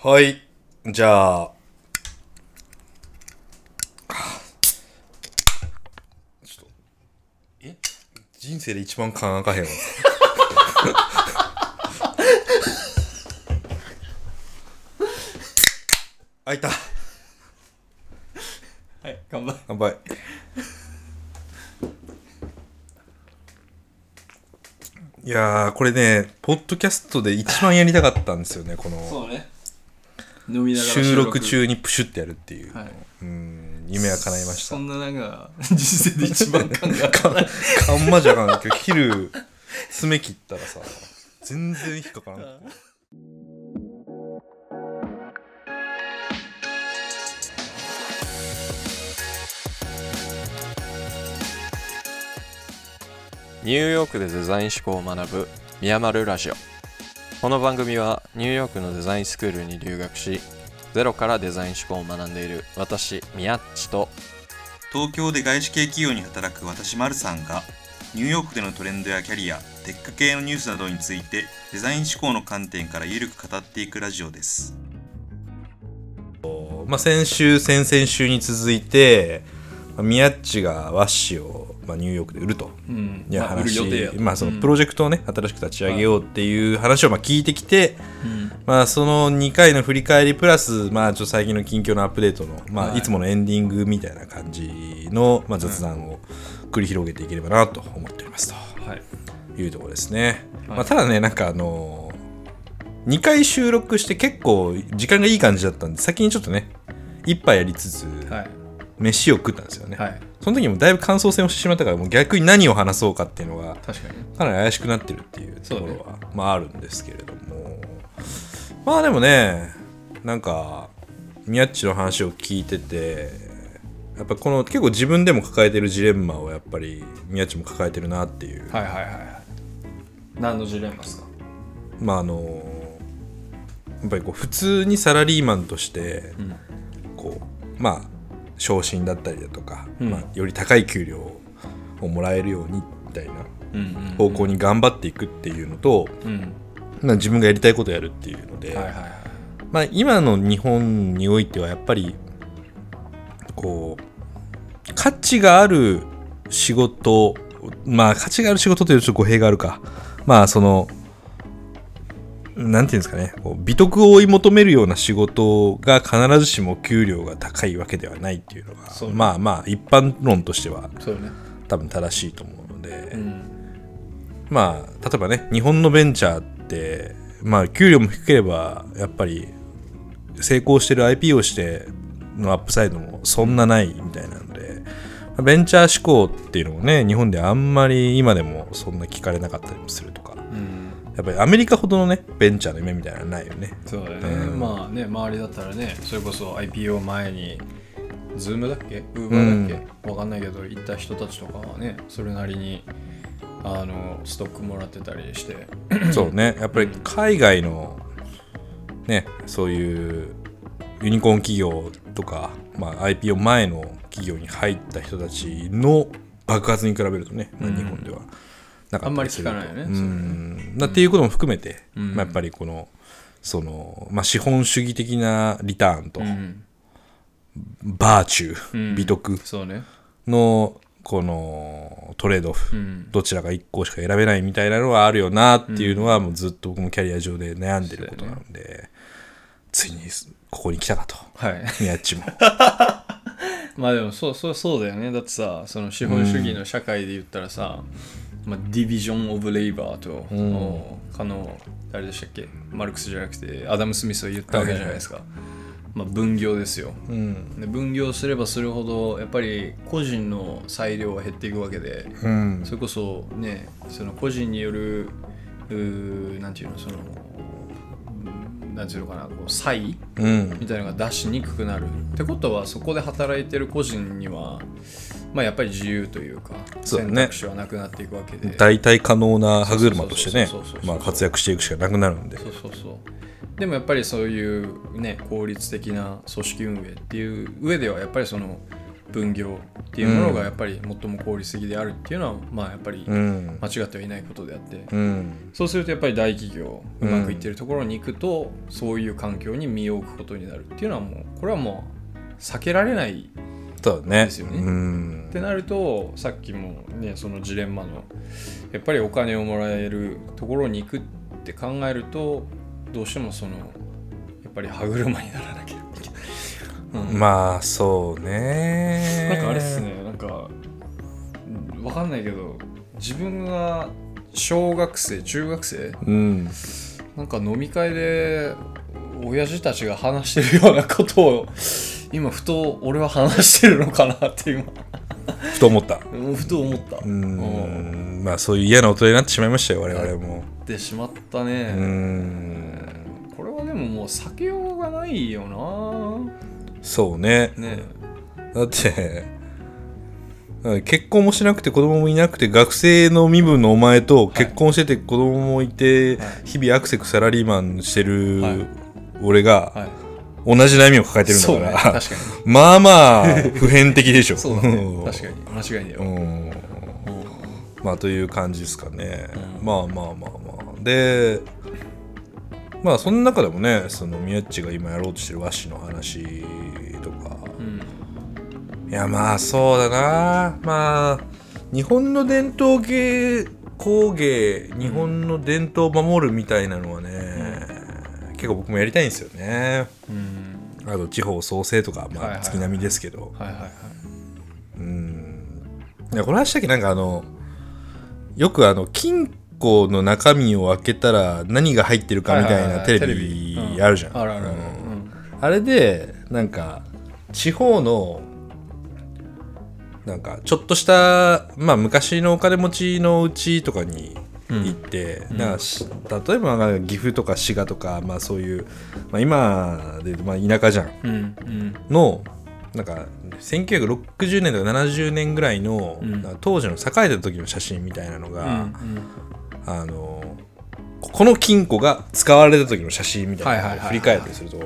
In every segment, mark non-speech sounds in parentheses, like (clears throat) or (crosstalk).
はい。じゃあ。ちょっと。え？人生で一番勘あかへんわ。開いた。はい頑張れ乾杯。いやー、これね、ポッドキャストで一番やりたかったんですよね、この。そうね飲みながら収録中にプシュってやるっていう、はい。うん夢は叶いました。そんななんか (laughs) 人生で一番考えかかんまじゃかん今日昼爪切ったらさ全然引っかからんニューヨークでデザイン思考を学ぶミヤマルラジオこの番組はニューヨークのデザインスクールに留学しゼロからデザイン思考を学んでいる私ミヤッチと東京で外資系企業に働く私マルさんがニューヨークでのトレンドやキャリアテック系のニュースなどについてデザイン思考の観点からゆるく語っていくラジオです。まあ、先週先々週に続いてまあミヤッチがワッシーを、まあ、ニューヨークで売ると。うん。いう話、予定やと。まあそのプロジェクトをね新しく立ち上げようっていう話をまあ聞いてきて、まあその2回の振り返りプラスまあちょっと最近の近況のアップデートのまはい。あいつものエンディングみたいな感じのまあ雑談を繰り広げていければなと思っておりますと。はい。いうところですね。はい。まあ、ただね、なんかあのー、2回収録して結構時間がいい感じだったんで、先にちょっとね、一杯やりつつ、はい飯を食ったんですよね。はい。その時もだいぶ感想戦をしてしまったから、もう逆に何を話そうかっていうのが、確かに。かなり怪しくなってるっていうところは、まああるんですけれども、まあでもね、なんか、宮っちの話を聞いてて、やっぱこの結構自分でも抱えてるジレンマをやっぱり宮っちも抱えてるなっていう。はいはいはいはい。何のジレンマですか？まああのやっぱりこう普通にサラリーマンとしてん。こうまあ昇進だったりだとか、うん。まあ、より高い給料をもらえるようにみたいな方向に頑張っていくっていうのと、うん。まあ、自分がやりたいことをやるっていうので、はいはいはい。まあ、今の日本においてはやっぱりこう価値がある仕事まあ価値がある仕事というと語弊があるか。まあそのなんていうんですかね。こう美徳を追い求めるような仕事が必ずしも給料が高いわけではないっていうのがそうね。まあまあ一般論としてはそうね。多分正しいと思うので、うん。まあ例えばね日本のベンチャーってまあ給料も低ければやっぱり成功してる IP をしてのアップサイドもそんなないみたいなのでベンチャー志向っていうのもね日本であんまり今でもそんな聞かれなかったりもするとか。うんやっぱりアメリカほどのねベンチャーの夢みたいなのはないよね。そうだよね、うん。まあね周りだったらねそれこそ IPO 前に Zoom だっけ？Uber だっけ、わかんないけど行った人たちとかはねそれなりにあのストックもらってたりして。そうね。やっぱり海外のねそういうユニコーン企業とか、まあ、IPO 前の企業に入った人たちの爆発に比べるとね、まあうん。日本ではなかったりすると。あんまり聞かないよねうん。なっていうことも含めて、うん。まあ、やっぱりこのその、まあ、資本主義的なリターンと、うん。バーチュー、うん。美徳そうね。のこのトレードオフ、うん。どちらか1個しか選べないみたいなのはあるよなっていうのはもうずっと僕もキャリア上で悩んでることなので、ついにここに来たかと。はい。宮っちも。(laughs) まあでもそうそうそうだよね。だってさその資本主義の社会で言ったらさ、まあ、ディビジョン・オブ・レイバーと、んおかの誰でしたっけ？マルクスじゃなくてアダム・スミスは言ったわけじゃないですか、まあ、分業ですよ。うん。で分業すればするほどやっぱり個人の裁量は減っていくわけでうん。それこそねその個人によるうーなんていうのそのうんなんていうのかなこう差異うん。みたいなのが出しにくくなる。ってことはそこで働いてる個人にはまあやっぱり自由というか選択肢はなくなっていくわけで。代替可能な歯車としてね活躍していくしかなくなるんで。そうそうそう。でもやっぱりそういうね効率的な組織運営っていう上ではやっぱりその分業っていうものがやっぱり最も効率的であるっていうのはまあやっぱりうん。間違ってはいないことであって、うん。そうするとやっぱり大企業うまくいってるところに行くと、そういう環境に身を置くことになるっていうのはもうこれはもう避けられないですよね。うん。ってなるとさっきもねそのジレンマのやっぱりお金をもらえるところに行くって考えるとどうしてもそのやっぱり歯車にならなきゃいけない、うん。まあそうね。なんかあれっすね。なんかうんわかんないけど自分が小学生中学生？うん。なんか飲み会で親父たちが話してるようなことを今ふと俺は話してるのかなって今。ふと思った。うんふと思った。うーん。まあそういう嫌な大人になってしまいましたよ我々も。ってしまったね、ん。これはでももう避けようがないよそうね。なね。だって結婚もしなくて子供もいなくて学生の身分のお前と結婚してて子供もいて、はい。日々アクセクサラリーマンしてるはい。俺がはい。同じ悩みを抱えてるんだから、確かに。(laughs) まあまあ普遍的でしょ。そうだね。(laughs) 確かに。間違いよ、うん。うん。まあという感じですかね、うん。まあまあまあまあ。でまあその中でもねその宮っちが今やろうとしてる和紙の話いやまあそうだな。まあ日本の伝統芸工芸日本の伝統を守るみたいなのはね、結構僕もやりたいんですよね。うんあと地方創生とかまあ月並みですけど、はいはいはい。うん。いやこれはしたっけ？なんかあのよくあの金庫の中身を開けたら何が入ってるかみたいないテレビあるじゃん。あれでなんか地方のなんかちょっとしたまあ昔のお金持ちのうちとかに行って、うん。な例えば岐阜とか滋賀とか、まあ、そういう、まあ、今でまあ田舎じゃん。うんうん。のなんか1960年とか70年ぐらいの、うん。当時の栄えた時の写真みたいなのが、うんあのこの金庫が使われた時の写真みたいなのを振り返ったりすると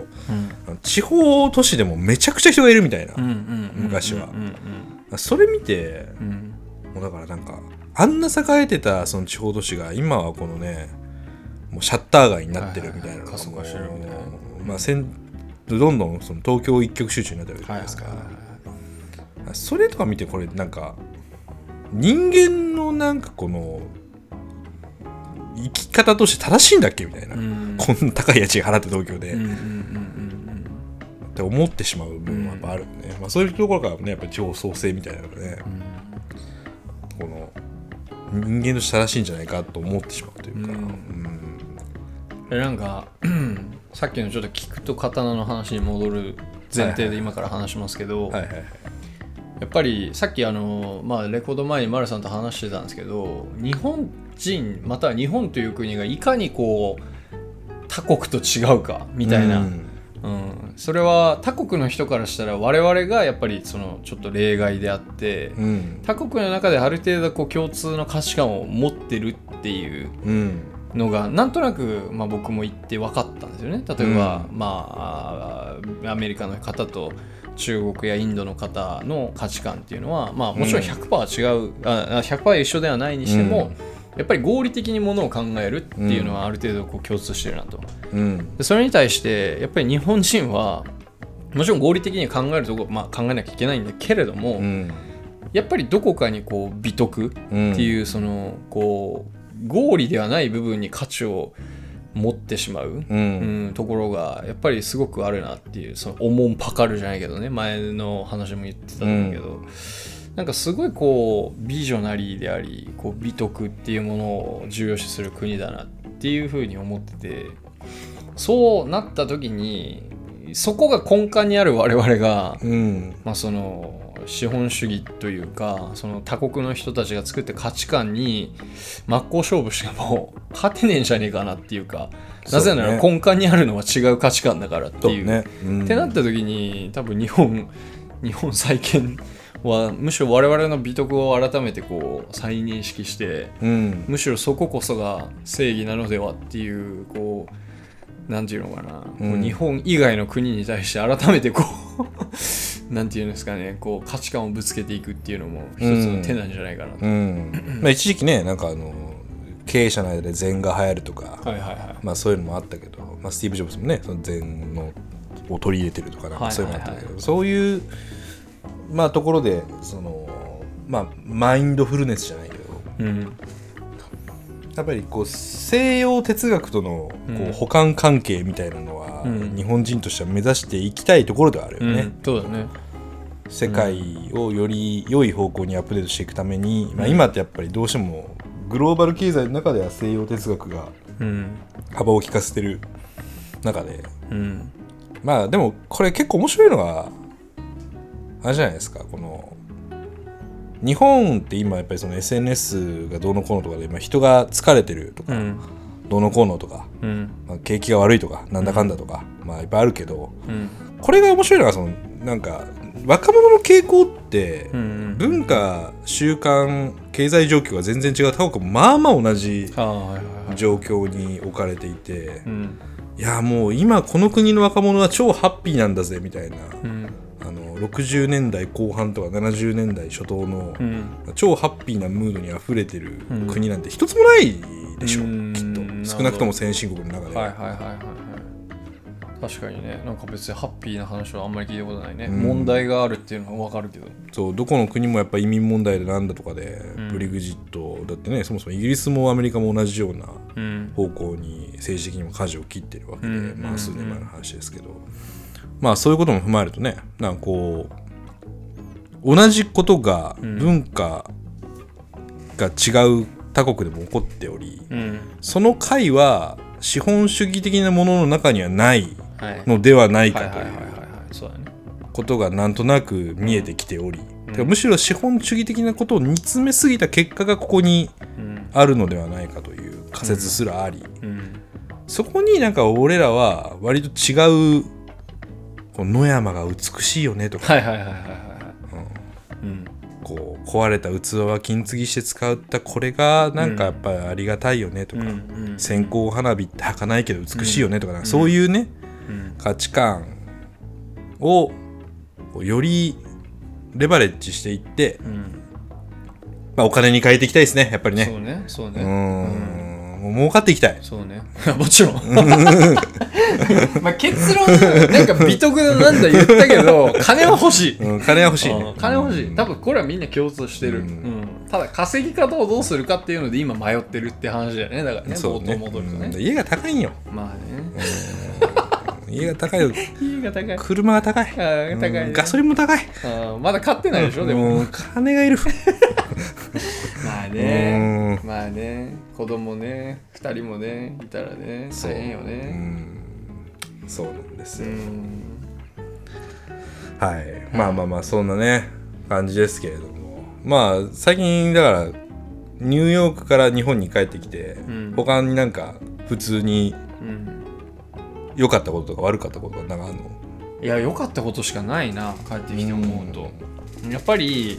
うん。地方都市でもめちゃくちゃ人がいるみたいな、うんうんうん。昔は。うんそれ見てうん。うんもうだからなんかあんな栄えてたその地方都市が今はこのねもうシャッター街になってるみたいなのがはいはいまあせんどんどんその東京一極集中になってるじゃはないいですか、はいはいはい。それとか見てこれなんか人間のなんかこの生き方として正しいんだっけみたいな、うん。こんな高い家賃払って東京で、うんうんて思ってしまう部分はやっぱあるよね、まあ、そういうところからねやっぱり地方創生みたいなのがね、この人間として正しいんじゃないかと思ってしまうというか、うん。うん。えなんか (clears throat) さっきのちょっと聞くと刀の話に戻る前提で今から話しますけど、はいはいはい。やっぱりさっきあの、まあ、レコード前に丸さんと話してたんですけど日本人または日本という国がいかにこう他国と違うかみたいな、ううん。んそれは他国の人からしたら我々がやっぱりそのちょっと例外であって、うん。他国の中である程度こう共通の価値観を持ってるっていううんのがなんとなく、まあ、僕も言って分かったんですよね。例えば、うん。まあアメリカの方と中国やインドの方の価値観っていうのは、まあ、もちろん100%違う、ああ100%一緒ではないにしても、やっぱり合理的にものを考えるっていうのはある程度こう共通してるなと。うん。でそれに対してやっぱり日本人はもちろん合理的に考えるとこ、まあ、考えなきゃいけないんだけれども、うん。やっぱりどこかにこう美徳うんっていうそのこう合理ではない部分に価値を持ってしまう、ううんんところがやっぱりすごくあるなっていうそのおもんぱかるじゃないけどね。前の話も言ってたんだけど、なんかすごいこうビジョナリーでありこう美徳っていうものを重要視する国だなっていうふうに思っててそうなった時にそこが根幹にある我々がうん。まあ、その資本主義というかその他国の人たちが作った価値観に真っ向勝負しても勝てねえんじゃねえかなっていうかなぜなら根幹にあるのは違う価値観だからっていう。そうね、うん。ってなった時に多分日本日本再建はむしろ我々の美徳を改めてこう再認識してうん。むしろそここそが正義なのではっていうこうなんていうのかな、こううん。日本以外の国に対して改めてこう (laughs) なんていうんですかね。こう価値観をぶつけていくっていうのも一つの手なんじゃないかなと、うん。まあ、一時期ねなんかあの経営者の間で禅が流行るとか、はいはいはい。まあ、そういうのもあったけど、まあ、スティーブ・ジョブズもねその禅のを取り入れてるとかなんかそういうのもあったけど、そういう、まあ、ところでその、まあ、マインドフルネスじゃないけどうん。やっぱりこう西洋哲学とのこううん補完関係みたいなのは、うん。日本人としては目指していきたいところではあるよね。うんそうだね。世界をより良い方向にアップデートしていくために、まあ、今ってやっぱりどうしてもグローバル経済の中では西洋哲学がうん。幅を利かせてる中で。うん。まあでもこれ結構面白いのがあれじゃないですか。この日本って今やっぱりその SNS がどうのこうのとかで、まあ、人が疲れてるとか、うん。どうのこうのとか、うん。まあ、景気が悪いとかなんだかんだとか、まあいっぱいあるけどうん。これが面白いのがそのなんか若者の傾向って、うん文化習慣経済状況が全然違う他国もまあまあ同じ状況に置かれていて、うん。いやもう今この国の若者は超ハッピーなんだぜみたいな、60年代後半とか70年代初頭の、うん。超ハッピーなムードにあふれてるうん。国なんて一つもないでしょ、うん。きっと。少なくとも先進国の中で、は。いはいはいはいはい。確かにね。なんか別にハッピーな話はあんまり聞いたことないね、うん。問題があるっていうのは分かるけど。そうどこの国もやっぱ移民問題でなんだとかで、うん。ブリグジットだってねそもそもイギリスもアメリカも同じようなうん。方向に政治的にも舵を切ってるわけで、うん。まあ数年前の話ですけど、まあそういうことも踏まえるとねなんかこう同じことがうん。文化が違う他国でも起こっており、うん。その解は資本主義的なものの中にはないはい。のではないはいかということがなんとなく見えてきており、うん。むしろ資本主義的なことを煮詰めすぎた結果がここにうん。あるのではないかという仮説すらあり、うん。そこになんか俺らは割と違うこう野山が美しいよねとか、はいはいはいはいはいはい。うん。こう壊れた器は金継ぎして使ったこれがなんかやっぱりありがたいよねとか、うん線香花火って儚いけど美しいよねとか,、そういうねうん。価値観をよりレバレッジしていって、うん。まあ、お金に変えていきたいですねやっぱりね。そうねそうね。うーんもう儲かっていきたい。そうね。(laughs) もちろん。(laughs) まあ結論なんか美徳のなんだ言ったけど (laughs) 金は欲しい。うん、金は欲しいね。うん金欲しい。多分これはみんな共通してる、うん。うん。ただ稼ぎ方をどうするかっていうので今迷ってるって話だよね。だからね冒そうね。頭戻るとね、うん。家が高いんよ。まあね家が高いよ。家が高い。車が高い。あー高いね。うんガソリンも高い。あーまだ買ってないでしょでも。うん金がいる。(laughs) まあね。うん。まあね。子供ね。2人もね。いたらね。大変ようねん。そうなんですうよ、ん。はい。まあまあまあそんなね感じですけれども。まあ最近だからニューヨークから日本に帰ってきて、うん。他になんか普通にうん良かったこととか悪かったことがなんかあるの？いや良かったことしかないな帰ってきて思うと、やっぱり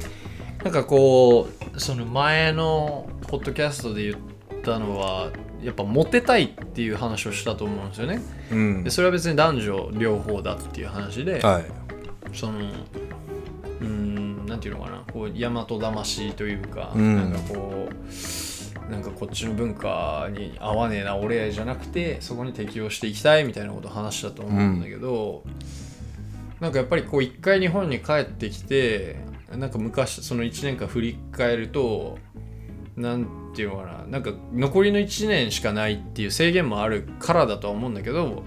なんかこうその前のポッドキャストで言ったのはやっぱモテたいっていう話をしたと思うんですよね。うん。でそれは別に男女両方だっていう話で、はい。そのうーんなんていうのかな。こう大和魂というか、うん。なんかこうなんかこっちの文化に合わねえな俺じゃなくてそこに適応していきたいみたいなことを話したと思うんだけど、なんかやっぱりこう一回日本に帰ってきてなんか昔その1年間振り返るとなんていうのかななんか残りの1年しかないっていう制限もあるからだとは思うんだけど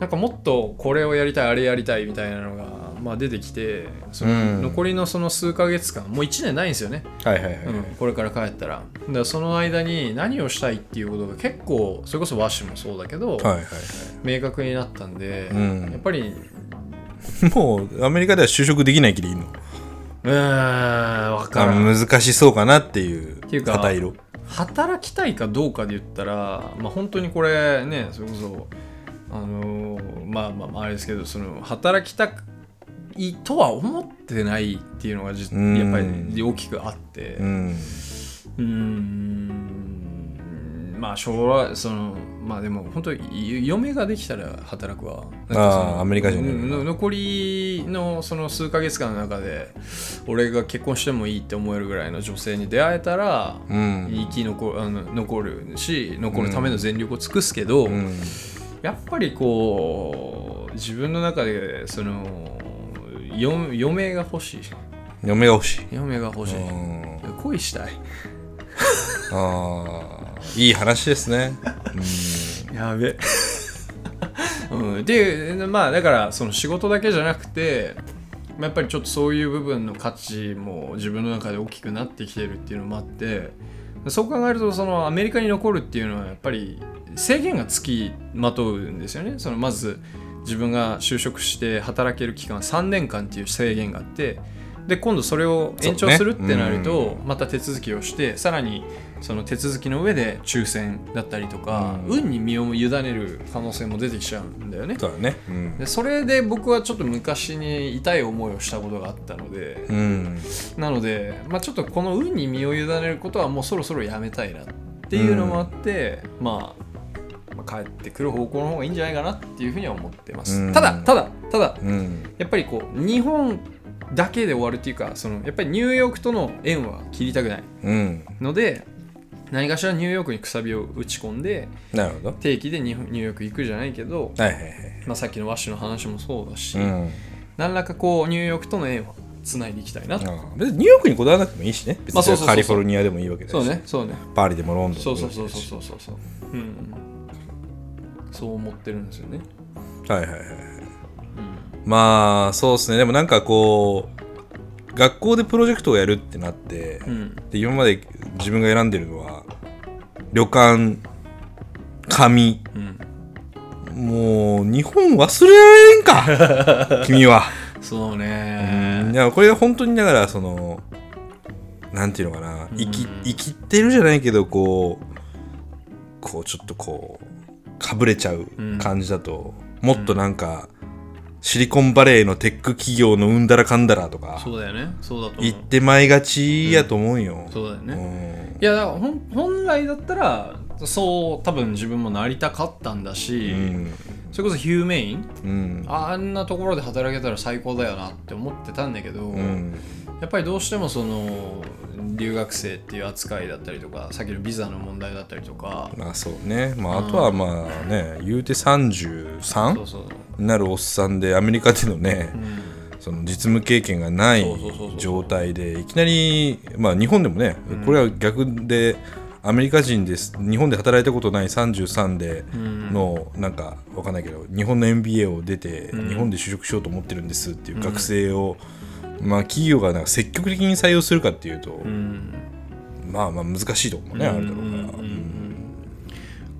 なんかもっとこれをやりたいあれやりたいみたいなのが、まあ、出てきてそのうん。残りのその数ヶ月間もう1年ないんですよね、はいはいはい、うん、これから帰ったら。だからその間に何をしたいっていうことが結構それこそ和紙もそうだけど、はいはいはい。明確になったんで、うん。やっぱりもうアメリカでは就職できない気でいいの？うーん分からん。あ難しそうかなっていう旗色働きたいかどうかで言ったら、まあ、本当にこれねそれこそあのーまあまあまああれですけどその働きたいとは思ってないっていうのがじうん。やっぱり大きくあって。うん。まあ将来そのまあでも本当に嫁ができたら働くわ。あアメリカ人残りのその数ヶ月間の中で俺が結婚してもいいって思えるぐらいの女性に出会えたら、うん。生き残るあの残るし残るための全力を尽くすけど、うん。やっぱりこう自分の中でそのよ嫁が欲しい嫁が欲しい。嫁が欲しい。うん。恋したい。あー。いい話ですね。うん。やべ。うん、でまあだからその仕事だけじゃなくてまあやっぱりちょっとそういう部分の価値も自分の中で大きくなってきてるっていうのもあってそう考えるとそのアメリカに残るっていうのはやっぱり制限がつきまとうんですよね。そのまず自分が就職して働ける期間3年間っていう制限があってで今度それを延長するってなると、また手続きをしてさらにその手続きの上で抽選だったりとか、うん。運に身を委ねる可能性も出てきちゃうんだよね。そうだね。うん。でそれで僕はちょっと昔に痛い思いをしたことがあったので、うん。なので、まあ、ちょっとこの運に身を委ねることはもうそろそろやめたいなっていうのもあって、まあ、まあ帰ってくる方向の方がいいんじゃないかなっていうふうには思ってます、うん。ただただただうん。やっぱりこう日本だけで終わるっていうかそのやっぱりニューヨークとの縁は切りたくない。うん。ので何かしらニューヨークにくさびを打ち込んでなるほど。定期でニュニューヨーク行くじゃないけど、はいはいはいまあ、さっきのワッシュの話もそうだし、うん。何らかこうニューヨークとの縁はつないでいきたいな別にニューヨークにこだわらなくてもいいしね。別にカリフォルニアでもいいわけだしそうねそうね。パリでもロンドンでもそうそうそうそうそうそう。うんそう思ってるんですよね。はいはいはいはい。まあそうですね。でもなんかこう学校でプロジェクトをやるってなって、うん。で今まで自分が選んでるのは旅館紙。うん。もう日本忘れられんか (laughs) 君は、そううん。ねいやこれは本当にだからそのなんていうのかな。生き生きてるじゃないけどこうこうちょっとこうかぶれちゃう感じだと、もっとなんか、シリコンバレーのテック企業のうんだらかんだらとかそうだよね。そうだと思う。言ってまいがちやと思うよ、そうだよね。ねいやだから本来だったらそう多分自分もなりたかったんだし、うんそれこそヒューメイン？うん。あんなところで働けたら最高だよなって思ってたんだけど、うん。やっぱりどうしてもその留学生っていう扱いだったりとかさっきのビザの問題だったりとかまあそうね、まあ、あとはまあね言うて 33? そうそう、になるおっさんでアメリカでのね、うん、その実務経験がない状態でいきなり、まあ、日本でもね、これは逆でアメリカ人です。日本で働いたことない33でうん。の、なんかわかんないけど日本の MBA を出て、うん。日本で就職しようと思ってるんですっていう学生を、まあ、企業がなんか積極的に採用するかっていうと、うん。まあまあ難しいと思うね、あるだろうから。うん。うん。うん。うん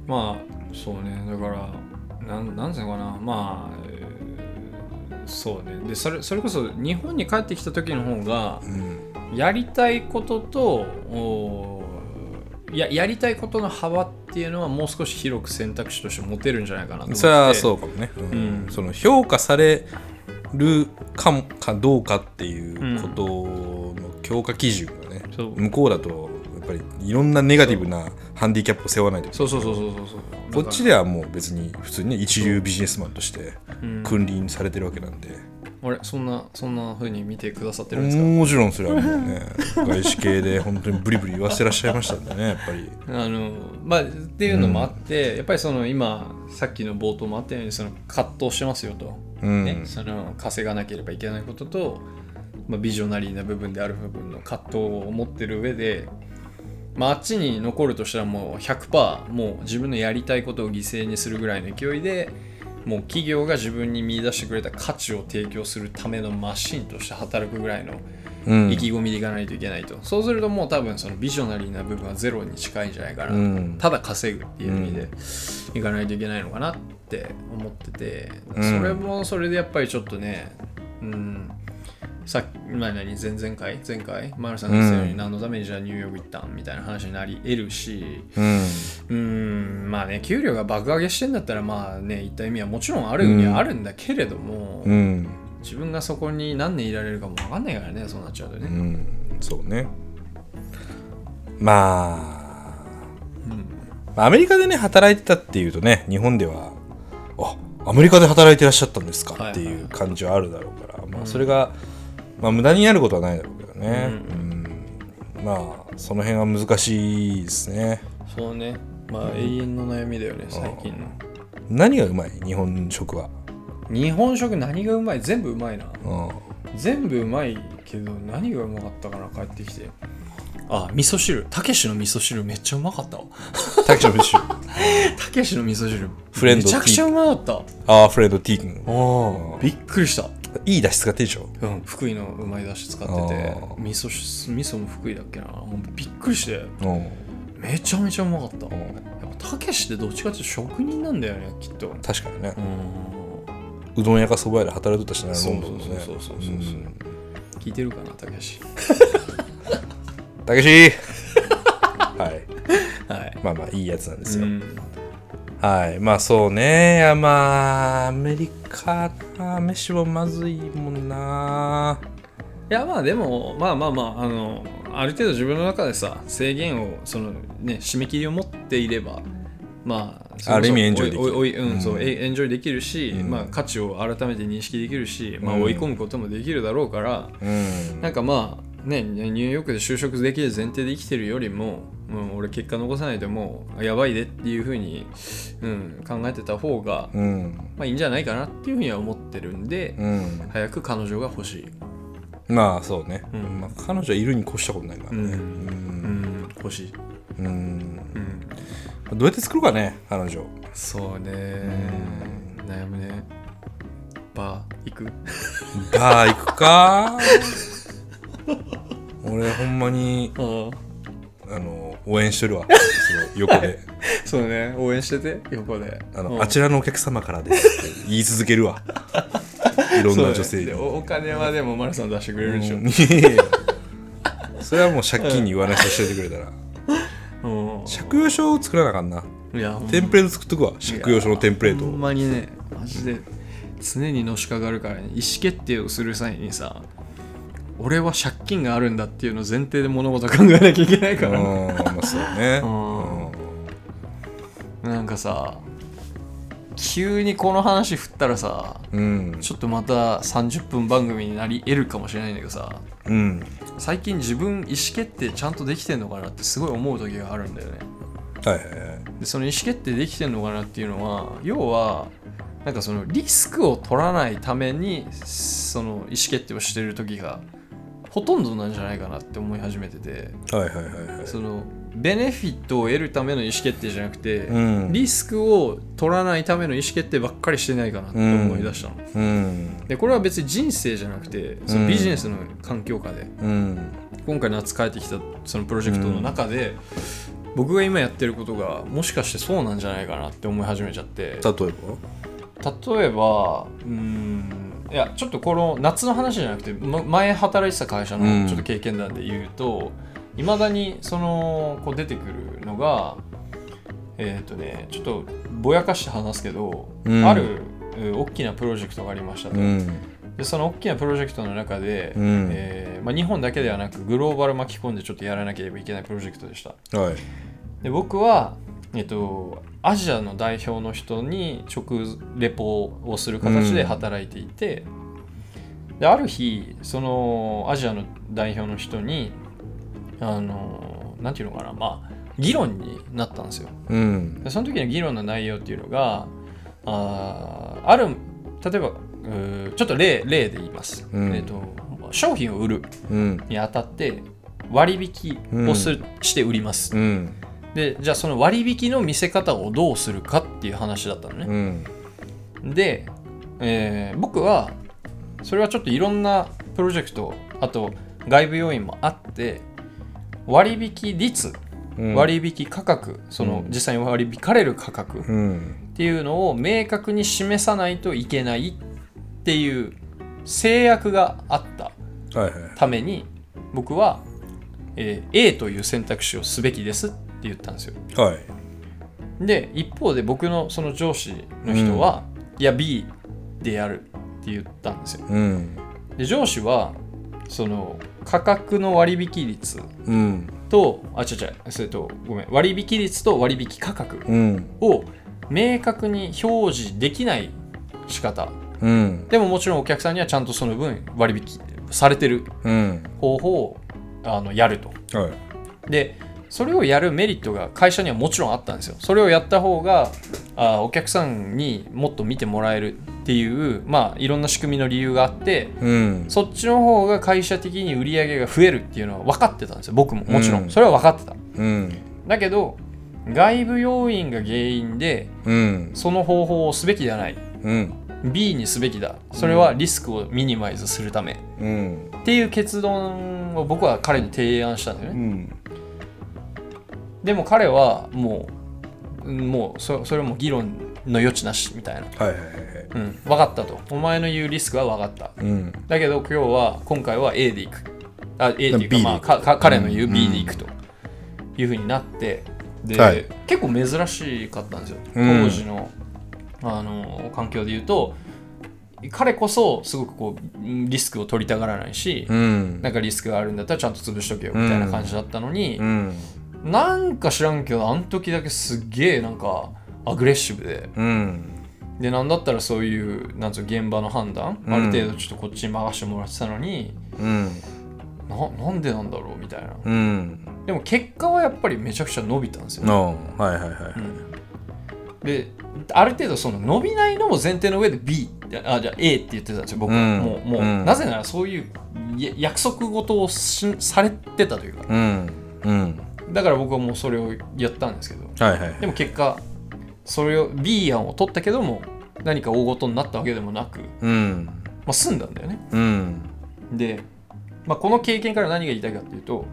まあそうね。だからなんなんていうのかな。まあえーそうね。でそれそれこそ日本に帰ってきた時の方がうん。やりたいこととややりたいことの幅っていうのはもう少し広く選択肢として持てるんじゃないかなと思って。それはそうかもね、うん。うん。その評価されるかもかどうかっていうことの強化基準がね、そう。向こうだとやっぱりいろんなネガティブなハンディキャップを背負わないと。そうそうそうそうそうそう。こっちではもう別に普通にね一流ビジネスマンとしてうん。君臨されてるわけなんで、あれそんなそんな風に見てくださってるんですか？もちろんそれはもうね外資系で本当にブリブリ言わせてらっしゃいましたんでねやっぱり。あのまあっていうのもあって、やっぱりその今さっきの冒頭もあったようにその葛藤してますよと、うん、ね、その稼がなければいけないことと、まあ、ビジョナリーな部分である部分の葛藤を持ってる上で、まあ、あっちに残るとしたらもう100%もう自分のやりたいことを犠牲にするぐらいの勢いでもう企業が自分に見出してくれた価値を提供するためのマシンとして働くぐらいのうん。意気込みでいかないといけないと、そうするともう多分そのビジョナリーな部分はゼロに近いんじゃないかな、うん。ただ稼ぐっていう意味でいかないといけないのかなって思ってて、うん。それもそれでやっぱりちょっとねうんさっき前何前々回？前回？マルさんが言ってたようにうん。何のためにじゃあニューヨーク行ったんみたいな話になり得るし。うん。うんまあね給料が爆上げしてんだったらまあね言った意味はもちろんあるにはあるんだけれども、うん。自分がそこに何年いられるかも分かんないからねそうなっちゃうとね、うん。そうね。まあ。まあアメリカでね働いてたっていうとね日本ではあアメリカで働いてらっしゃったんですかはいっていう感じはあるだろうから、まあ、それが、まあ、無駄になることはないだろうけどね、うん。まあその辺は難しいですね。そうね。まあ永遠の悩みだよね最近の。何がうまい？日本食は、日本食何がうまい？全部うまいな。うん、全部うまいけど何がうまかったかな？帰ってきて。あ味噌汁。たけしの味噌汁めっちゃうまかったわ。タキションフィッシュたけしの味噌汁。フレンドめちゃくちゃうまかった。あーフレンド T 君あびっくりしたいい出汁使ってるでしょ？うん、福井のうまいだし使ってて味噌し味噌も福井だっけな？もうびっくりして。う。んめちゃめちゃうまかった、う。んやっぱたけしってどっちかっていうと職人なんだよねきっと。確かにね。う、ん。うどん屋かそば屋で働いてたしねそうそうそうそうそうそうん。聞いてるかなたけし？たけし！(laughs) はい。はい。まあまあいいやつなんですよ、うん。はい。まあそうね。いやまあアメリカな飯もまずいもんな。いやまあでもまあまあまああのある程度自分の中でさ制限をそのね締め切りを持っていればまあある意味エンジョイできる。おいおいうんそうエンジョイできるし、うん。まあ価値を改めて認識できるし、まあうん。追い込むこともできるだろうから、うん。なんかまあねニューヨークで就職できる前提で生きてるよりも、うん、俺結果残さないともうやばいでっていうふうに、うん、考えてた方が、うん。まあいいんじゃないかなっていうふうには思ってるんで、うん。早く彼女が欲しい。まあそうね、うん。まあ、彼女はいるに越したことないからね。うん。うん。うん、欲しい。うん。うん。どうやって作ろうかね彼女。そうね。悩むね。バー行く。バー行くか。(laughs) 俺ほんまにああの応援してるわ。その横で。(laughs) そうね。応援してて横で。あの、うん。あちらのお客様からですって言い続けるわ。(laughs) いろんな女性に、そうね。でおお金はでもマルさん出してくれるでしょ、うん。いやいやそれはもう借金に言わないとしててくれたら。(laughs) うん。借用書を作らなあかんな、いやテンプレート作っとくわ。借用書のテンプレートほんまにねマジで常にのしかかるからね。意思決定をする際にさ俺は借金があるんだっていうのを前提で物事考えなきゃいけないから、うんまあそうね。うん。なんかさ急にこの話振ったらさうん。ちょっとまた30分番組になり得るかもしれないんだけどさうん。最近自分意思決定ちゃんとできてんのかなってすごい思う時があるんだよね。はいはいはい。でその意思決定できてんのかなっていうのは要はなんかそのリスクを取らないためにその意思決定をしてる時がほとんどなんじゃないかなって思い始めてて。はいはいはいはい。そのベネフィットを得るための意思決定じゃなくて、うん。リスクを取らないための意思決定ばっかりしてないかなって思い出したの、うん。でこれは別に人生じゃなくてそのビジネスの環境下で、うん。今回夏帰ってきたそのプロジェクトの中で、僕が今やってることがもしかしてそうなんじゃないかなって思い始めちゃって。例えば？例えばうーんいやちょっとこの夏の話じゃなくて、ま前働いてた会社うん。のちょっと経験談で言うといま、未だにそのこう出てくるのがえっ、とねちょっとぼやかして話すけど、うん。あるえー大きなプロジェクトがありましたと、うん。でその大きなプロジェクトの中で、うん。えーまあ、日本だけではなくグローバル巻き込んでちょっとやらなければいけないプロジェクトでした。はい。で僕は、えっと、アジアの代表の人に直レポをする形で働いていて、である日そのアジアの代表の人にあのなんていうのかなまあ議論になったんですよ。うん。でその時の議論の内容っていうのがあーある例えばちょっと例例で言います、うん。えっと商品を売るうん。にあたって割引をす、して売ります。うんでじゃあその割引の見せ方をどうするかっていう話だったのうね、ん。で、えー僕はそれはちょっといろんなプロジェクトあと外部要因もあって割引率うん。割引価格そのうん。実際に割り引かれる価格っうん。ていうのを明確に示さないといけないっていう制約があったために僕は、えー A という選択肢をすべきですって言ったんですよ。はい。で一方で僕のその上司の人は、いや B でやるって言ったんですよ。うん。で上司はその価格の割引率うん。とあ違う違うそれとごめん割引率と割引価格うん。を明確に表示できない仕方。うん。でももちろんお客さんにはちゃんとその分割引されてるうん。方法をあのやると。はい。でそれをやるメリットが会社にはもちろんあったんですよ。それをやった方があお客さんにもっと見てもらえるっていうまあいろんな仕組みの理由があってうん。そっちの方が会社的に売り上げが増えるっていうのは分かってたんですよ。僕ももちろうん。んそれは分かってた。うん。だけど外部要因が原因でうん。その方法をすべきではない。うん。B にすべきだ。それはリスクをミニマイズするため。うん。っていう結論を僕は彼に提案したんだよね。うんでも彼はもううんもうそそれはもう議論の余地なしみたいな、はいはいはいはい。うん、分かったと。お前の言うリスクは分かった。うん。だけど今日は今回は A でいく。あ A っていうか,、でまあ、行くかか彼の言ううん B でいくと。いうふうになって。で、はい。結構珍しかったんですよ。うん。当時の,、あの環境で言うと。彼こそすごくこううんリスクを取りたがらないし、うん。なんかリスクがあるんだったらちゃんと潰しとけよみたいな感じだったのに、うんなんか知らんけどあの時だけすっげえなんかアグレッシブで。うん。でなんだったらそういうなんつうの現場の判断、うん。ある程度ちょっとこっちに任せてもらってたのにうん。ななんでなんだろうみたいな。うん。でも結果はやっぱりめちゃくちゃ伸びたんですよ、のはいはいはいである程度その伸びないのも前提の上で B あじゃあ A って言ってたんですよ僕は、うん。もうもう、うん。なぜならそういうや約束事をしされてたというか。うん。うんだから僕はもうそれをやったんですけど。はいはい。でも結果それを B 案を取ったけども何か大事になったわけでもなく、まうん。あ、済んだんだよね。うん。で、まあ、この経験から何が言いたいかっていうと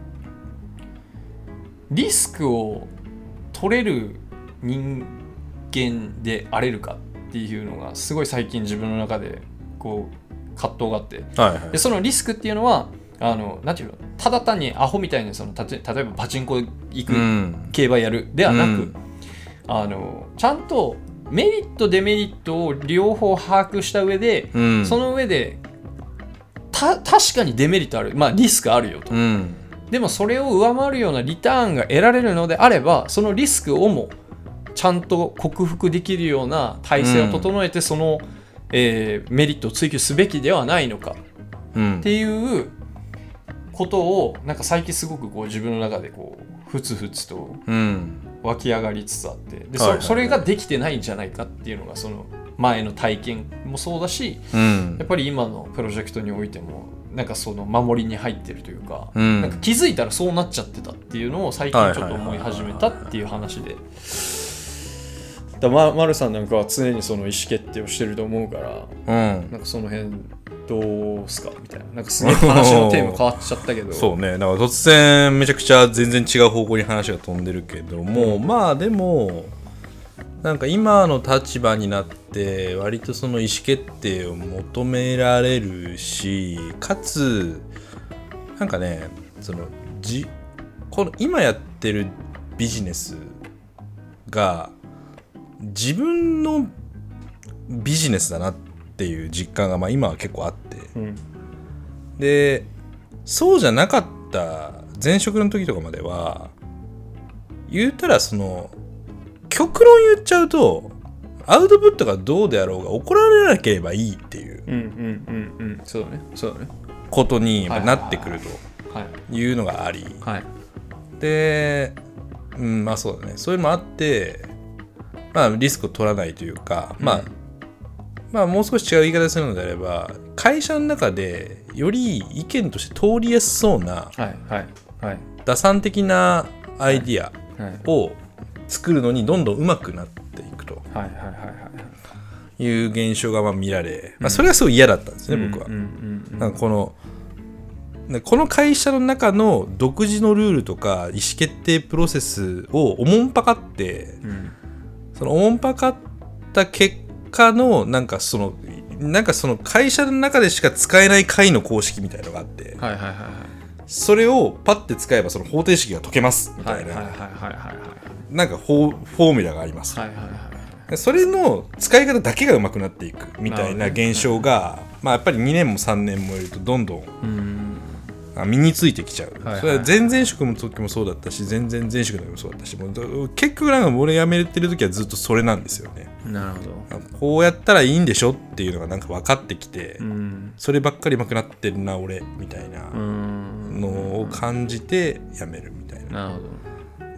リスクを取れる人間であれるかっていうのがすごい最近自分の中でこう葛藤があって。はいはい。でそのリスクっていうのはあのなんていうのただ単にアホみたいにそのたと例えばパチンコ行く、うん。競馬やるではなく、うん。あのちゃんとメリットデメリットを両方把握した上で、うん。その上でた確かにデメリットある。まあリスクあるよと、うん。でもそれを上回るようなリターンが得られるのであればそのリスクをもちゃんと克服できるような体制を整えて、その、えーメリットを追求すべきではないのか。うん。っていうことをなんか最近すごくこう自分の中でこうふつふつとうん湧き上がりつつあってでそ,、それができてないんじゃないかっていうのがその前の体験もそうだしうん。やっぱり今のプロジェクトにおいてもなんかその守りに入ってるというか,、うん。なんか気づいたらそうなっちゃってたっていうのを最近ちょっと思い始めたっていう話で。だままるさんなんかは常にその意思決定をしてると思うからうん。なんかその辺どうすか？みたいな。なんかすげえ話のテーマ変わっちゃったけど。(laughs) そうね。だから突然めちゃくちゃ全然違う方向に話が飛んでるけども、まあでもなんか今の立場になって割とその意思決定を求められるしかつなんかねそのじこの今やってるビジネスが自分のビジネスだなっていう実感がまあ今は結構あって、うん。でそうじゃなかった前職の時とかまでは言ったらその極論言っちゃうとアウトプットがどうであろうが怒られなければいいっていううんうんうんうん。そうだね。そうだね。ことにはいなってくるはい。というのがあり。はい。でうんまあそうだね。そういうのもあってまあリスクを取らないというか、まあうんまあもう少し違う言い方するのであれば会社の中でより意見として通りやすそうなはいはいはい。打算的なアイディアはいを作るのにどんどん上手くなっていくと。はいう現象がまあ見られ、まあ、それがすごい嫌だったんですね、僕は。なんかこのねこの会社の中の独自のルールとか意思決定プロセスをおもんぱかってうん。そのおもんぱかった結果のなんかそのなんかその会社の中でしか使えない解の公式みたいのがあってはいはいはいはいそれをパッて使えばその方程式が解けますみたいなはいはいはいなんかフォーフォーミュラがあります。はいはいはいはいそれの使い方だけが上手くなっていくみたいな現象が、まあ、やっぱり2年も3年もいるとどんどんうんあ身についてきちゃう、はいはいそれは前々職の時もそうだったし前々前職の時もそうだったしもうど結局なんか俺辞めてる時はずっとそれなんですよねなるほど。あこうやったらいいんでしょっていうのがなんか分かってきて、うん。そればっかり上手くなってるな俺みたいなうん。のを感じて辞めるみたいな。なる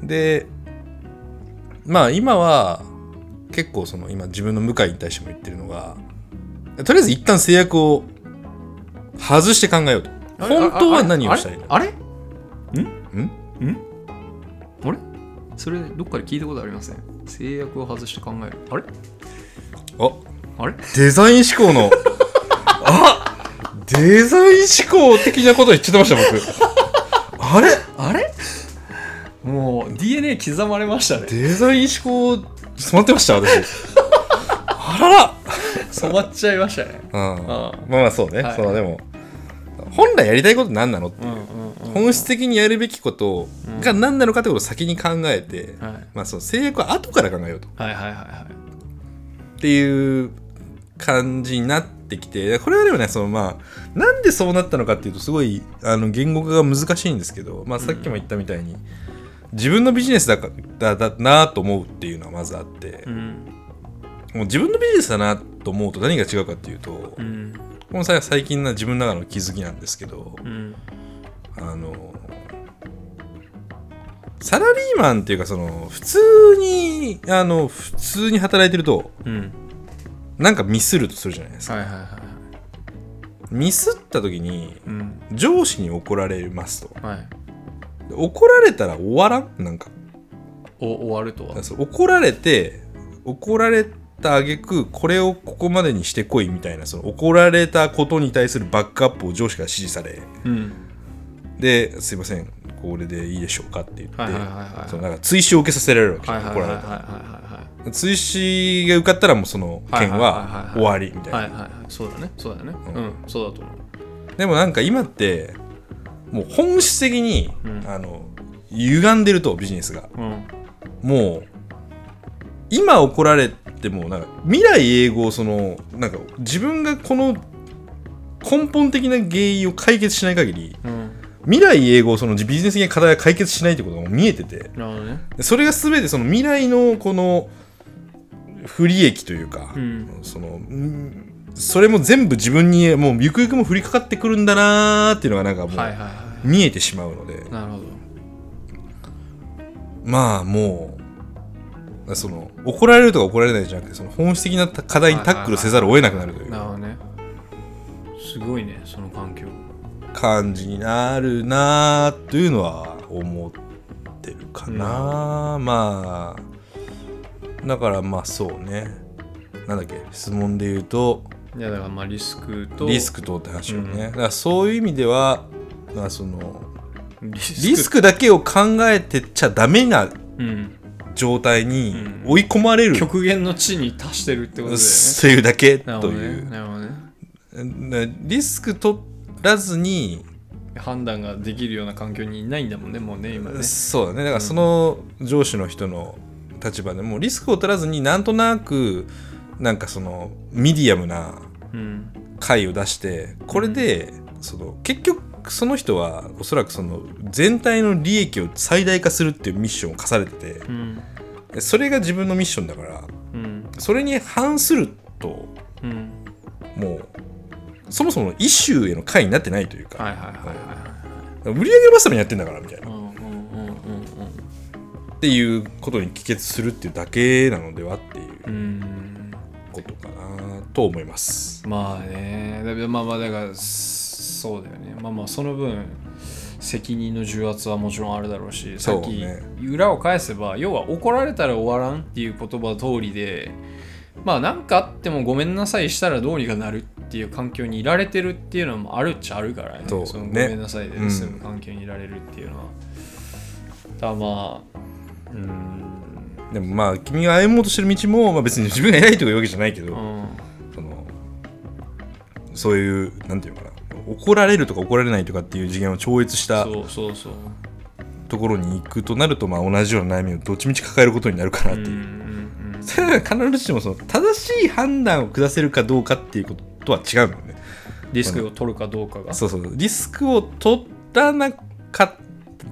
ほでまあ今は結構その今自分の向井に対しても言ってるのがとりあえず一旦制約を外して考えようと。ど本当は何をしたいの？あれ？ん？ん？あれ？それどっかで聞いたことありません？制約を外して考える。あれ？あ。あれ？デザイン思考の。(laughs) あデザイン思考的なこと言っちゃってました僕。あれ？あれ？もう DNA 刻まれましたね。デザイン思考染まってました私。あらら。(laughs) 染まっちゃいましたね。うん。あまあまあそうね、はい。そうでも本来やりたいこと何なのってう。んうんうん本質的にやるべきことが何なのかってことを先に考えて、はい。まあ、その制約は後から考えようと。はいはいはいはい。っていう感じになってきてこれはでもねそのまあなんでそうなったのかっていうとすごいあの言語化が難しいんですけど、まあ、さっきも言ったみたいに、自分のビジネスだかだだなと思うっていうのはまずあって、うんもう自分のビジネスだなと思うと何が違うかっていうと、うん。この際最近の自分の中の気づきなんですけど、うん。あのサラリーマンっていうかその普通にあの普通に働いてるとうんなんかミスるとするじゃないですか、はいはいはいはい。ミスった時にうん上司に怒られますと。はい。怒られたら終わらん？なんか。お終わるとは？怒られて怒られた挙句これをここまでにしてこいみたいなその怒られたことに対するバックアップを上司から指示され。うん。ですいませんこれでいいでしょうかって言って、追試を受けさせられるわけ、はいはい怒られた追試が受かったらもうその件は終わりみたいな、いはいはいはい。そうだね。そうだね。ううんん。そうだと思う。でもなんか今ってもう本質的に、うん。あの歪んでるとビジネスが。うん。もう今怒られてもなんか未来永劫そのなんか自分がこの根本的な原因を解決しない限りうん。未来永劫そのビジネス的な課題が解決しないってことが見えててね。でそれが全てその未来のこの不利益というか、うん。そのうんそれも全部自分にもうゆくゆくも降りかかってくるんだなーっていうのがなんかもうはいはいは見えてしまうので、いなるほど。まあもうその怒られるとか怒られないじゃなくてその本質的な課題にタックルせざるを得なくなるという。なるほどね。すごいねその環境。感じになるなーというのは思ってるかな、まあだからまあそうね。なんだっけ質問で言うといやだからまあリスクとリスクとって話をね、うん。だからそういう意味では、まあ、そのリスリスクだけを考えてちゃダメなうん状態にうん。追い込まれる、極限の地に達してるってことだよね。っていうだけという、ね。でリスク取らずに、判断ができるような環境にいないんだもんねもうね今ね。そうだね。だからその上司の人の立場でもリスクを取らずになんとなくなんかそのミディアムなうん。回を出してこれでその結局その人はおそらくその全体の利益を最大化するっていうミッションを課されててうん。でそれが自分のミッションだからうん。それに反するとうん。もうそもそもイシューへの回になってないというか、売り上げ伸ばすためにやってんだからみたいな。っていうことに帰結するっていうだけなのではっていうことかなと思います。まあね。だまあまあだからそうだよね。まあまあその分責任の重圧はもちろんあるだろうしさっき裏を返せば要は怒られたら終わらんっていう言葉通りでまあ何かあってもごめんなさいしたらどうにかなるっていう環境にいられてるっていうのもあるっちゃあるからね。そうね。のごめんなさいで済む環境にいられるっていうのは、だまあうん。でもまあ君が歩もうとしてる道も、まあ、別に自分が偉いとかいうわけじゃないけど、うん。そのそういうなんていうのかな怒られるとか怒られないとかっていう次元を超越したそうそうそう。ところに行くとなるとまあ同じような悩みをどっちみち抱えることになるかなっていう、うんうんうん。それは必ずしもその正しい判断を下せるかどうかっていうこととは違うんだよね。リスクを取るかどうかが。そうそうリスクを取ったなか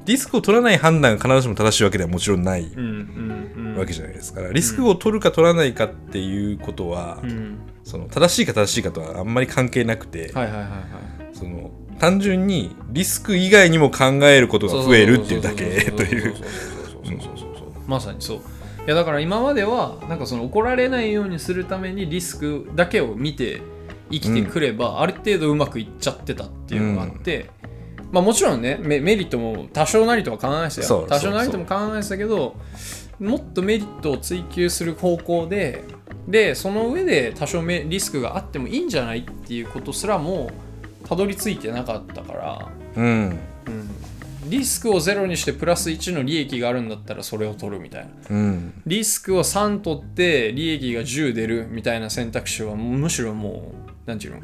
リスクを取らない判断が必ずしも正しいわけではもちろんないうんうんうん。わけじゃないですから、リスクを取るか取らないかっていうことは、うん。その正しいか正しいかとはあんまり関係なくて、はいはいはいはいその単純にリスク以外にも考えることが増えるっていうだけというまさにそういやだから今まではなんかその怒られないようにするためにリスクだけを見て生きてくれば、ある程度うまくいっちゃってたっていうのがあって、まあもちろんねメメリットも多少なりとは考えてたそうよ多少なりとも考えてたけどもっとメリットを追求する方向ででその上で多少メリスクがあってもいいんじゃないっていうことすらもたどり着いてなかったから、うん。うん、リスクをゼロにしてプラス1の利益があるんだったらそれを取るみたいな。うん。リスクを3取って利益が10出るみたいな選択肢はむしろもうなんていうの？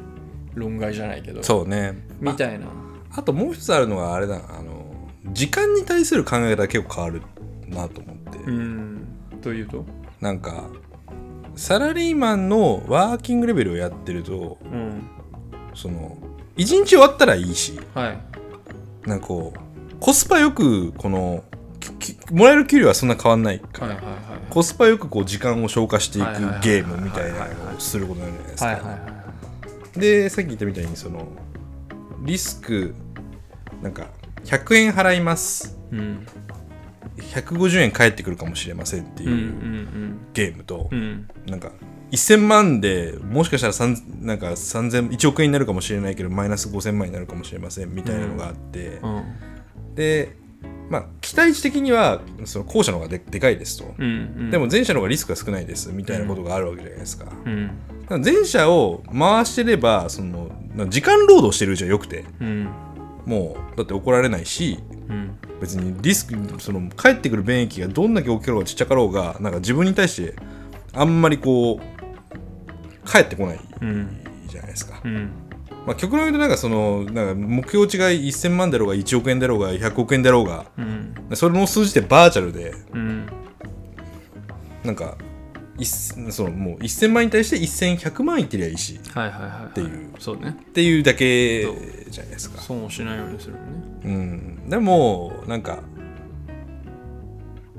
論外じゃないけど。そうね。みたいな。あともう一つあるのがあれだあの時間に対する考え方が結構変わるなと思って、うん。というと？なんかサラリーマンのワーキングレベルをやってるとうん。その一日終わったらいいしはい。なんかこうコスパよくこのもらえる給料はそんな変わんないから、はいはいはいコスパよくこう時間を消化していくゲームみたいなのをすることになるじゃないですか。はいはいはいでさっき言ったみたいにそのリスクなんか100円払います。うん。150円返ってくるかもしれませんってうんういうん。ゲームと、うん。なんか1000万でもしかしたら3なんか3000 1億円になるかもしれないけどマイナス5000万になるかもしれませんみたいなのがあって、うん。でまあ期待値的にはその後者の方がででかいですと、うんうん。でも前者の方がリスクが少ないですみたいなことがあるわけじゃないですか。うん。だから前者を回してればそのな時間労働してるじゃよくてうん。もうだって怒られないしうん。別にリスクその返ってくる便益がどんだけ大きかろうがちっちゃかろうがなんか自分に対してあんまりこう返ってこないうん。じゃないですか。うん。まあ、極論言うとなんかそのなんか目標値が1000万だろうが1億円だろうが100億円だろうがうん。それの数字ってバーチャルでうん。なんか一そのもう1000万に対して1100万いってりゃいいし。はいはいはいっていう。そうね。っていうだけじゃないですか。損をしないようにするのね。うん、でもなんか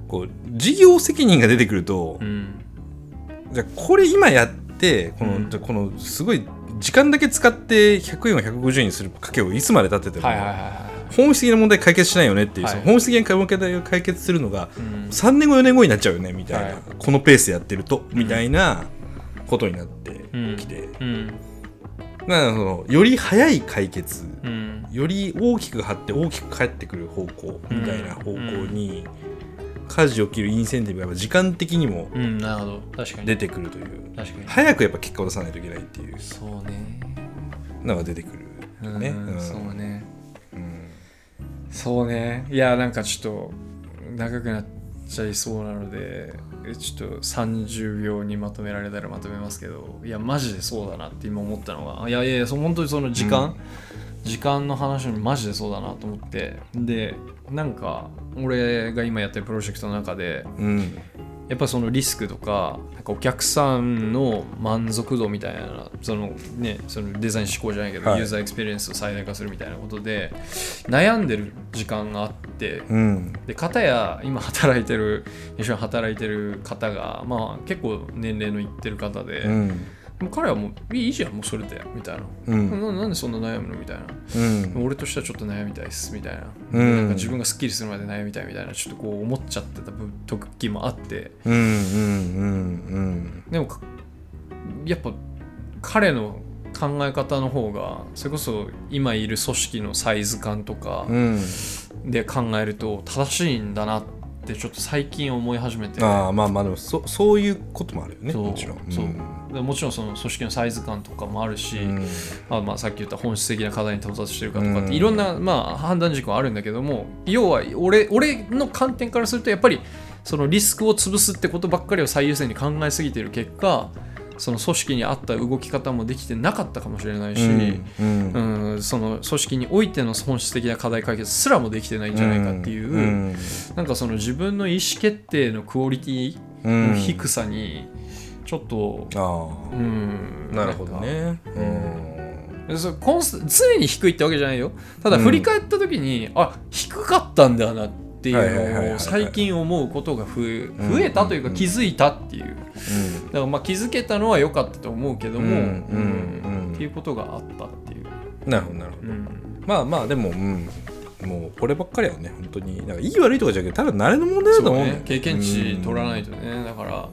こう事業責任が出てくると、うん。じゃあこれ今やってこの,、うん。このすごい時間だけ使って100円を150円にする賭けをいつまで立てても、はいはい本質的な問題解決しないよねっていう、はい。本質的な問題を解決するのがいうん。3年後4年後になっちゃうよねみたいな、はい。このペースでやってるとみたいなことになってきて、うん。まあそのより早い解決、うん。より大きく張って大きく返ってくる方向みたいな方向に舵を切るインセンティブがやっぱ時間的にもうんなるほど。確かに。出てくるという。確かに。早くやっぱ結果を出さないといけないっていう。そうね。のが出てくるね。うんうん。そうね。うん。そうね。いやなんかちょっと長くなっちゃいそうなのでえちょっと30秒にまとめられたらまとめますけどいやマジでそうだなって今思ったのがいやいやいやそ本当にその時間、時間の話にマジでそうだなと思って。でなんか俺が今やってるプロジェクトの中でうん。やっぱそのリスクとかなんかお客さんの満足度みたいなそのねそのデザイン思考じゃないけど、はい。ユーザーエクスペリエンスを最大化するみたいなことで悩んでる時間があってうん。で片や今働いてる一緒に働いてる方がまあ結構年齢のいってる方で、うんもう彼はもういいじゃんもうそれでみたいな、うん。ななんでそんな悩むの？みたいな。うん。俺としてはちょっと悩みたいですみたいな,、うんなんか自分がスッキリするまで悩みたいみたいなちょっとこう思っちゃってた時もあって。うんうんうん。でもかやっぱ彼の考え方の方がそれこそ今いる組織のサイズ感とかうん。で考えると正しいんだなってちょっと最近思い始めて。ああまあまあでもそそういうこともあるよねもちろん。そう。でもちろんその組織のサイズ感とかもあるし、うん。まあ、まあさっき言った本質的な課題に到達してるかとかっうん。ていろんなまあ判断軸はあるんだけども要は俺俺の観点からするとやっぱりそのリスクを潰すってことばっかりを最優先に考えすぎてる結果その組織に合った動き方もできてなかったかもしれないし、うんうん。その組織においての本質的な課題解決すらもできてないんじゃないかっていう、うん。なんかその自分の意思決定のクオリティうんの低さにちょっと、あうんあなるほどね。そうコンス常に低いってわけじゃないよ。ただうん。振り返った時に、あ低かったんだなっていはいはいはいはいはいうのを最近思うことが増えん増えたというかうん気づいたっていう。だからまあ気づけたのは良かったと思うけども、うんうんうんうん。っていうことがあったっていう、なるほどなるほど。うん。まあまあでもうんもうこればっかりはね本当になんかいい悪いとかじゃなくてただ慣れの問題だと思うね。経験値取らないととねだから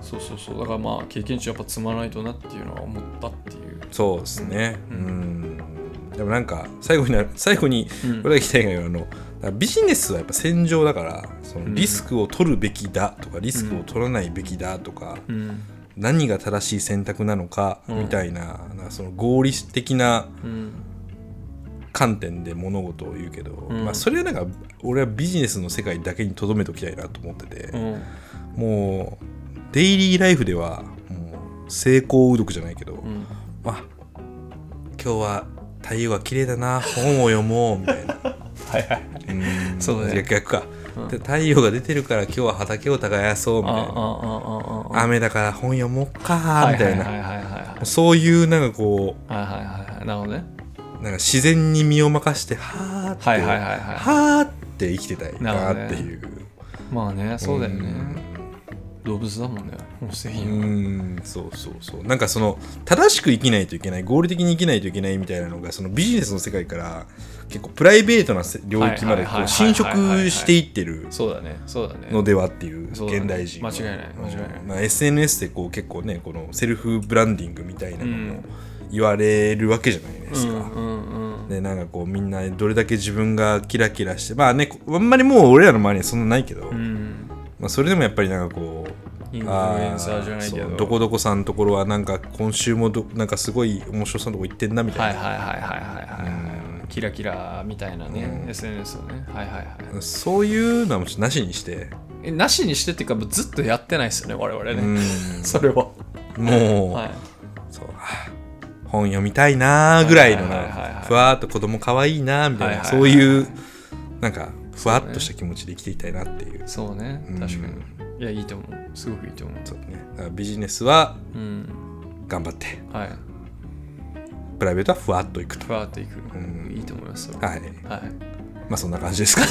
そうそうそう。だからまあ経験値やっぱ積まないとなっていうのは思ったっていう、そうですね。ううん。んでもなんか最後にな最後にうん。これが聞きたいのがあのビジネスはやっぱ戦場だからそのうん。リスクを取るべきだとかリスクを取らないべきだとか、うん。何が正しい選択なのかうん。みたいな,、なんかその合理的なうん。観点で物事を言うけど、うん。まあ、それはなんか俺はビジネスの世界だけにとどめておきたいなと思ってて、うん。もうデイリーライフではもう成功うどくじゃないけど、うん。あ今日は太陽が綺麗だな本を読もうみたいな (laughs) はいはい。うん。そうだね。逆逆か、うん。で太陽が出てるから今日は畑を耕そうみたいな。あああああああ雨だから本読もうかみたいな。そういうなんかこはいはいはいはい。なるほどね。うなんか自然に身を任してはーって、はいはいはいはい。はーって生きてたいなっていう。まあねそうだよね。ん動物だもんね。本質的うにはんそうそうそう。なんかその正しく生きないといけない合理的に生きないといけないみたいなのがそのビジネスの世界から結構プライベートなせ領域までこう侵食していってるそうだねそうだね。のではっていう現代人は間違いない間違いない。うんまあ、SNS でこう結構ねこのセルフブランディングみたいなのもうん。言われるわけじゃないですか。でなんかこうみんなどれだけ自分がキラキラしてまあねあんまりもう俺らの周りにはそんなないけど、うんまあ、それでもやっぱりなんかこうインフルエンサーじゃないけど。どこどこさんのところはなんか今週もどなんかすごい面白そうなとこ行ってんなみたいな、はいはいはいはいはいはいうん。キラキラみたいなねうん。SNS をね。はいはいはい。そういうのはなしにして、えなしにしてっていうかもうずっとやってないですよね我々うねん。(laughs) それは。もう、はい。そうあ本読みたいなーぐらいのふわーっと子供かわいいなーみたいな、はいはいはい。そういうなんかふわっとした気持ちで生きていきたいなっていう。そうね。うん。確かに。いやいいと思う。すごくいいと思う。そうね。ビジネスはうん。頑張って。はい。プライベートはふわっといくと。ふわっといく。ん。いいと思いますはい。はい。まあそんな感じですかね。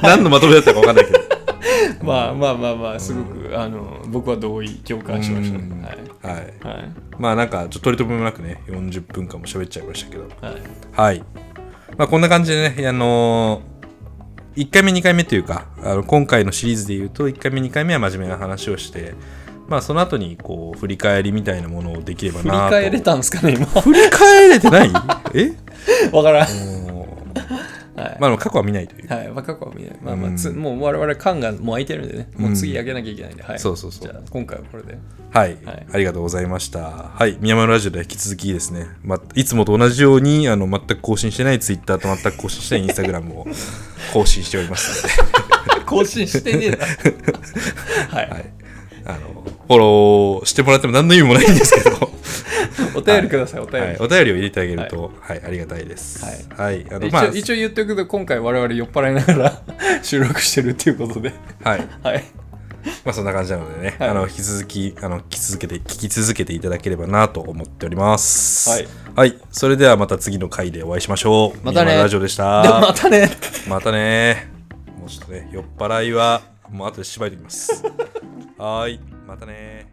(laughs) 何のまとめだったか分かんないけど。(laughs) まあまあまあまあすごくあの僕は同意共感しました。うん。ねはい。はい。はい。まあなんかちょっと取り留めもなくね40分間も喋っちゃいましたけど。はい。はいまあこんな感じでねあのー、1回目2回目というかあの今回のシリーズで言うと1回目2回目は真面目な話をしてまあその後にこう振り返りみたいなものをできれば振りなと返れたんですかね今。振り返れてない？え？(laughs) わからんはい。まあ過去は見ないという、はい、まあ過去は見ない。まあまあ、つうん。もう我々缶がもう空いてるんでね、もう次開けなきゃいけないんで、はい。そうそうそう。じゃあ今回はこれで。はい、はい。ありがとうございました。はい、宮丸ラジオでは引き続きですね、ま、いつもと同じようにあの全く更新してないツイッターと全く更新してないインスタグラムを (laughs) 更新しておりますので、更新してねえな。はい、(laughs) はい、あのフォローしてもらっても何の意味もないんですけど、(laughs) お便りください、お便り。はい、お便りを入れてあげると、はいありがたいです。はい、あの一まあ応一応言っておくと今回我々酔っ払いながら (laughs) 収録してるっていうことではいはいまあそんな感じなのでね、はいあの引き続きあの聞き続けて聞き続けていただければなと思っております。はい、はい、それではまた次の回でお会いしましょう。またねラジオでした。またねまたね。もうちょっとね、酔っ払いは、もう後で縛いておきます。(laughs) はい、またね。